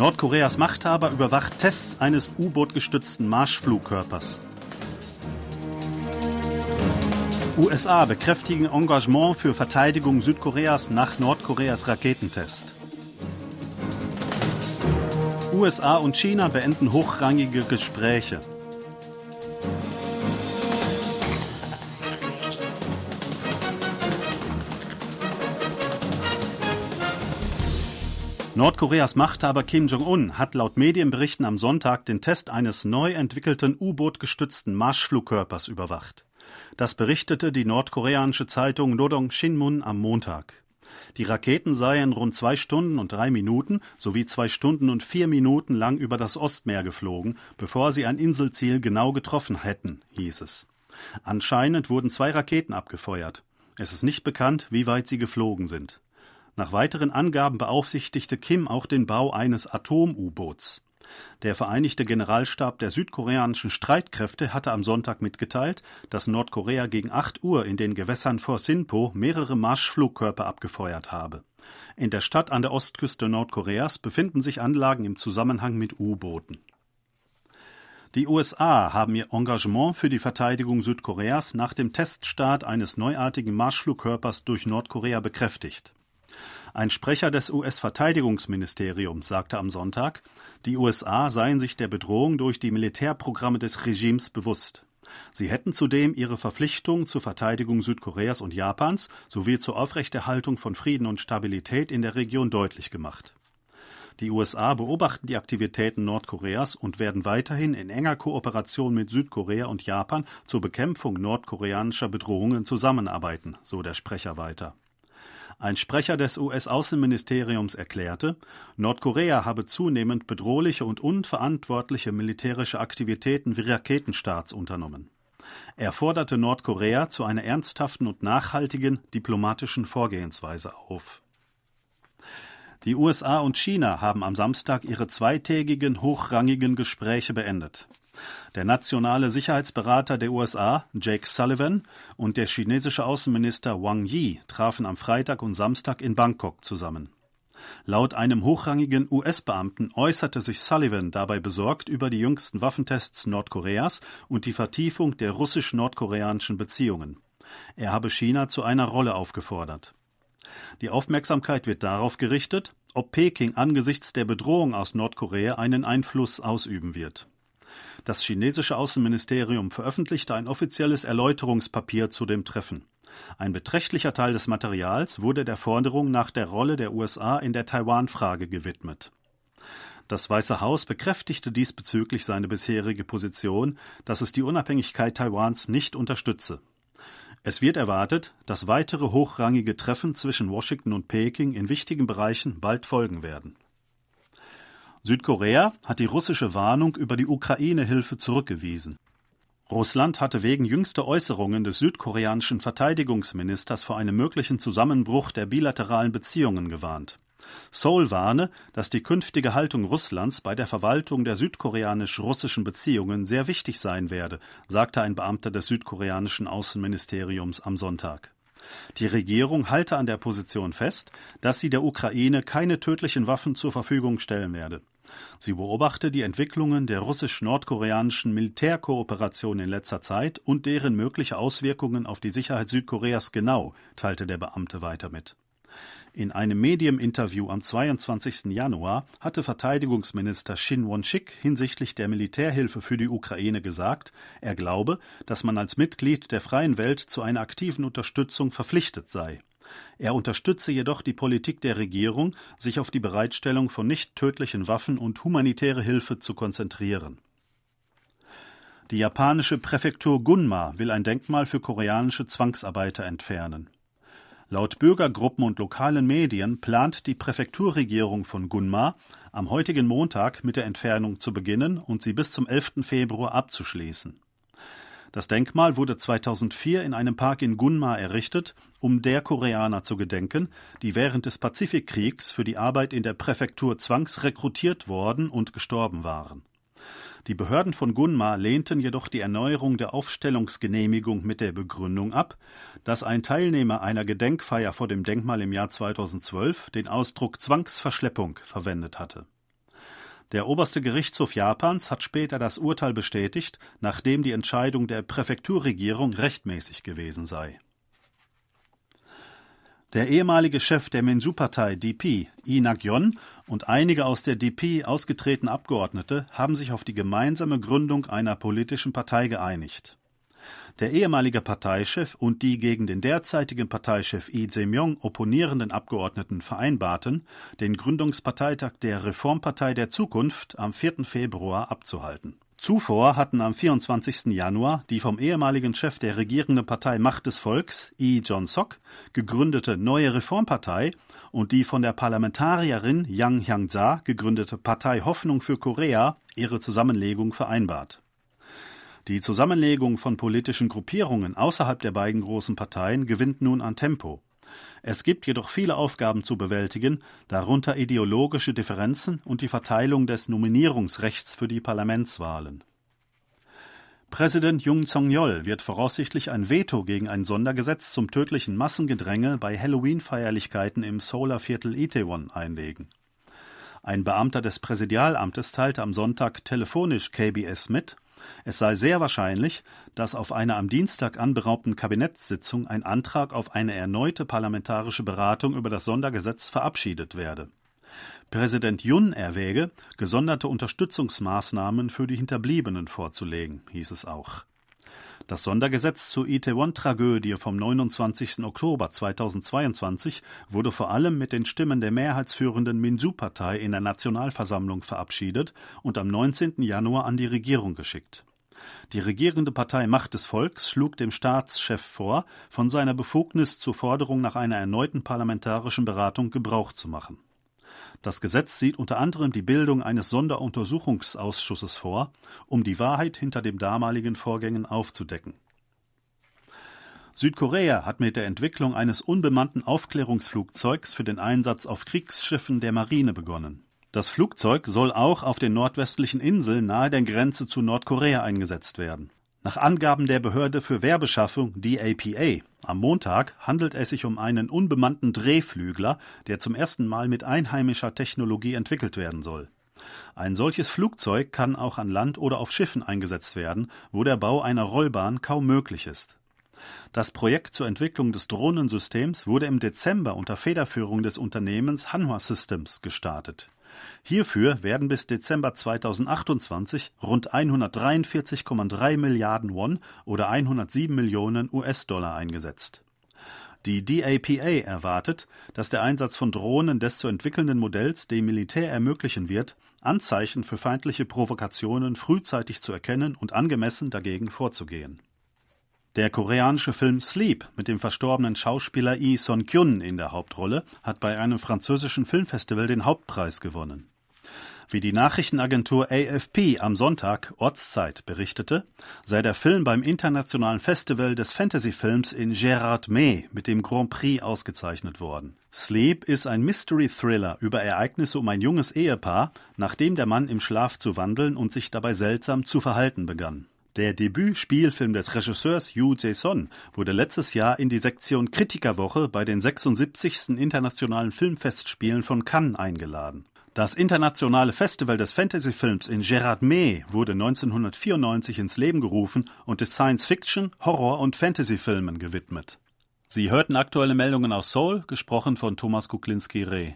Nordkoreas Machthaber überwacht Tests eines U-Boot-gestützten Marschflugkörpers. USA bekräftigen Engagement für Verteidigung Südkoreas nach Nordkoreas Raketentest. USA und China beenden hochrangige Gespräche. Nordkoreas Machthaber Kim Jong-un hat laut Medienberichten am Sonntag den Test eines neu entwickelten U-Boot gestützten Marschflugkörpers überwacht. Das berichtete die nordkoreanische Zeitung Nodong Shinmun am Montag. Die Raketen seien rund zwei Stunden und drei Minuten sowie zwei Stunden und vier Minuten lang über das Ostmeer geflogen, bevor sie ein Inselziel genau getroffen hätten, hieß es. Anscheinend wurden zwei Raketen abgefeuert. Es ist nicht bekannt, wie weit sie geflogen sind. Nach weiteren Angaben beaufsichtigte Kim auch den Bau eines Atom-U-Boots. Der Vereinigte Generalstab der südkoreanischen Streitkräfte hatte am Sonntag mitgeteilt, dass Nordkorea gegen 8 Uhr in den Gewässern vor Sinpo mehrere Marschflugkörper abgefeuert habe. In der Stadt an der Ostküste Nordkoreas befinden sich Anlagen im Zusammenhang mit U-Booten. Die USA haben ihr Engagement für die Verteidigung Südkoreas nach dem Teststart eines neuartigen Marschflugkörpers durch Nordkorea bekräftigt. Ein Sprecher des US-Verteidigungsministeriums sagte am Sonntag, die USA seien sich der Bedrohung durch die Militärprogramme des Regimes bewusst. Sie hätten zudem ihre Verpflichtung zur Verteidigung Südkoreas und Japans sowie zur Aufrechterhaltung von Frieden und Stabilität in der Region deutlich gemacht. Die USA beobachten die Aktivitäten Nordkoreas und werden weiterhin in enger Kooperation mit Südkorea und Japan zur Bekämpfung nordkoreanischer Bedrohungen zusammenarbeiten, so der Sprecher weiter. Ein Sprecher des US-Außenministeriums erklärte, Nordkorea habe zunehmend bedrohliche und unverantwortliche militärische Aktivitäten wie Raketenstarts unternommen. Er forderte Nordkorea zu einer ernsthaften und nachhaltigen diplomatischen Vorgehensweise auf. Die USA und China haben am Samstag ihre zweitägigen hochrangigen Gespräche beendet. Der nationale Sicherheitsberater der USA, Jake Sullivan, und der chinesische Außenminister Wang Yi trafen am Freitag und Samstag in Bangkok zusammen. Laut einem hochrangigen US-Beamten äußerte sich Sullivan dabei besorgt über die jüngsten Waffentests Nordkoreas und die Vertiefung der russisch-nordkoreanischen Beziehungen. Er habe China zu einer Rolle aufgefordert. Die Aufmerksamkeit wird darauf gerichtet, ob Peking angesichts der Bedrohung aus Nordkorea einen Einfluss ausüben wird. Das chinesische Außenministerium veröffentlichte ein offizielles Erläuterungspapier zu dem Treffen. Ein beträchtlicher Teil des Materials wurde der Forderung nach der Rolle der USA in der Taiwan-Frage gewidmet. Das Weiße Haus bekräftigte diesbezüglich seine bisherige Position, dass es die Unabhängigkeit Taiwans nicht unterstütze. Es wird erwartet, dass weitere hochrangige Treffen zwischen Washington und Peking in wichtigen Bereichen bald folgen werden. Südkorea hat die russische Warnung über die Ukraine-Hilfe zurückgewiesen. Russland hatte wegen jüngster Äußerungen des südkoreanischen Verteidigungsministers vor einem möglichen Zusammenbruch der bilateralen Beziehungen gewarnt. Seoul warne, dass die künftige Haltung Russlands bei der Verwaltung der südkoreanisch-russischen Beziehungen sehr wichtig sein werde, sagte ein Beamter des südkoreanischen Außenministeriums am Sonntag. Die Regierung halte an der Position fest, dass sie der Ukraine keine tödlichen Waffen zur Verfügung stellen werde. Sie beobachte die Entwicklungen der russisch-nordkoreanischen Militärkooperation in letzter Zeit und deren mögliche Auswirkungen auf die Sicherheit Südkoreas genau, teilte der Beamte weiter mit. In einem Medieninterview am 22. Januar hatte Verteidigungsminister Shin Won-sik hinsichtlich der Militärhilfe für die Ukraine gesagt, er glaube, dass man als Mitglied der freien Welt zu einer aktiven Unterstützung verpflichtet sei. Er unterstütze jedoch die Politik der Regierung, sich auf die Bereitstellung von nicht tödlichen Waffen und humanitäre Hilfe zu konzentrieren. Die japanische Präfektur Gunma will ein Denkmal für koreanische Zwangsarbeiter entfernen. Laut Bürgergruppen und lokalen Medien plant die Präfekturregierung von Gunma am heutigen Montag mit der Entfernung zu beginnen und sie bis zum 11. Februar abzuschließen. Das Denkmal wurde 2004 in einem Park in Gunma errichtet, um der Koreaner zu gedenken, die während des Pazifikkriegs für die Arbeit in der Präfektur zwangsrekrutiert worden und gestorben waren. Die Behörden von Gunma lehnten jedoch die Erneuerung der Aufstellungsgenehmigung mit der Begründung ab, dass ein Teilnehmer einer Gedenkfeier vor dem Denkmal im Jahr 2012 den Ausdruck Zwangsverschleppung verwendet hatte. Der oberste Gerichtshof Japans hat später das Urteil bestätigt, nachdem die Entscheidung der Präfekturregierung rechtmäßig gewesen sei. Der ehemalige Chef der Minju-Partei DP, Lee Nak-yon, und einige aus der DP ausgetretene Abgeordnete haben sich auf die gemeinsame Gründung einer politischen Partei geeinigt. Der ehemalige Parteichef und die gegen den derzeitigen Parteichef Lee Jae-myung opponierenden Abgeordneten vereinbarten, den Gründungsparteitag der Reformpartei der Zukunft am 4. Februar abzuhalten. Zuvor hatten am 24. Januar die vom ehemaligen Chef der regierenden Partei Macht des Volks, Lee Jong-sok, gegründete Neue Reformpartei und die von der Parlamentarierin Yang Hyang-ja gegründete Partei Hoffnung für Korea ihre Zusammenlegung vereinbart. Die Zusammenlegung von politischen Gruppierungen außerhalb der beiden großen Parteien gewinnt nun an Tempo. Es gibt jedoch viele Aufgaben zu bewältigen, darunter ideologische Differenzen und die Verteilung des Nominierungsrechts für die Parlamentswahlen. Präsident Jung Song-yeol wird voraussichtlich ein Veto gegen ein Sondergesetz zum tödlichen Massengedränge bei Halloween-Feierlichkeiten im Solarviertel Itaewon einlegen. Ein Beamter des Präsidialamtes teilte am Sonntag telefonisch KBS mit, es sei sehr wahrscheinlich, dass auf einer am Dienstag anberaumten Kabinettssitzung ein Antrag auf eine erneute parlamentarische Beratung über das Sondergesetz verabschiedet werde. Präsident Jun erwäge, gesonderte Unterstützungsmaßnahmen für die Hinterbliebenen vorzulegen, hieß es auch. Das Sondergesetz zur Itaewon-Tragödie vom 29. Oktober 2022 wurde vor allem mit den Stimmen der mehrheitsführenden Minsu-Partei in der Nationalversammlung verabschiedet und am 19. Januar an die Regierung geschickt. Die regierende Partei Macht des Volks schlug dem Staatschef vor, von seiner Befugnis zur Forderung nach einer erneuten parlamentarischen Beratung Gebrauch zu machen. Das Gesetz sieht unter anderem die Bildung eines Sonderuntersuchungsausschusses vor, um die Wahrheit hinter den damaligen Vorgängen aufzudecken. Südkorea hat mit der Entwicklung eines unbemannten Aufklärungsflugzeugs für den Einsatz auf Kriegsschiffen der Marine begonnen. Das Flugzeug soll auch auf den nordwestlichen Inseln nahe der Grenze zu Nordkorea eingesetzt werden. Nach Angaben der Behörde für Werbeschaffung DAPA am Montag handelt es sich um einen unbemannten Drehflügler, der zum ersten Mal mit einheimischer Technologie entwickelt werden soll. Ein solches Flugzeug kann auch an Land oder auf Schiffen eingesetzt werden, wo der Bau einer Rollbahn kaum möglich ist. Das Projekt zur Entwicklung des Drohnensystems wurde im Dezember unter Federführung des Unternehmens Hanwha Systems gestartet. Hierfür werden bis Dezember 2028 rund 143,3 Milliarden Won oder 107 Millionen US-Dollar eingesetzt. Die DAPA erwartet, dass der Einsatz von Drohnen des zu entwickelnden Modells dem Militär ermöglichen wird, Anzeichen für feindliche Provokationen frühzeitig zu erkennen und angemessen dagegen vorzugehen der koreanische Film Sleep mit dem verstorbenen Schauspieler Lee Son-kyun in der Hauptrolle hat bei einem französischen Filmfestival den Hauptpreis gewonnen. Wie die Nachrichtenagentur AFP am Sonntag Ortszeit berichtete, sei der Film beim internationalen Festival des Fantasyfilms in Gérardmer mit dem Grand Prix ausgezeichnet worden. Sleep ist ein Mystery-Thriller über Ereignisse um ein junges Ehepaar, nachdem der Mann im Schlaf zu wandeln und sich dabei seltsam zu verhalten begann. Der Debütspielfilm des Regisseurs Yu Jae-son wurde letztes Jahr in die Sektion Kritikerwoche bei den 76. Internationalen Filmfestspielen von Cannes eingeladen. Das internationale Festival des Fantasyfilms in Gérardmer wurde 1994 ins Leben gerufen und ist Science-Fiction, Horror- und Fantasyfilmen gewidmet. Sie hörten aktuelle Meldungen aus Seoul, gesprochen von Thomas Kuklinski-Reh.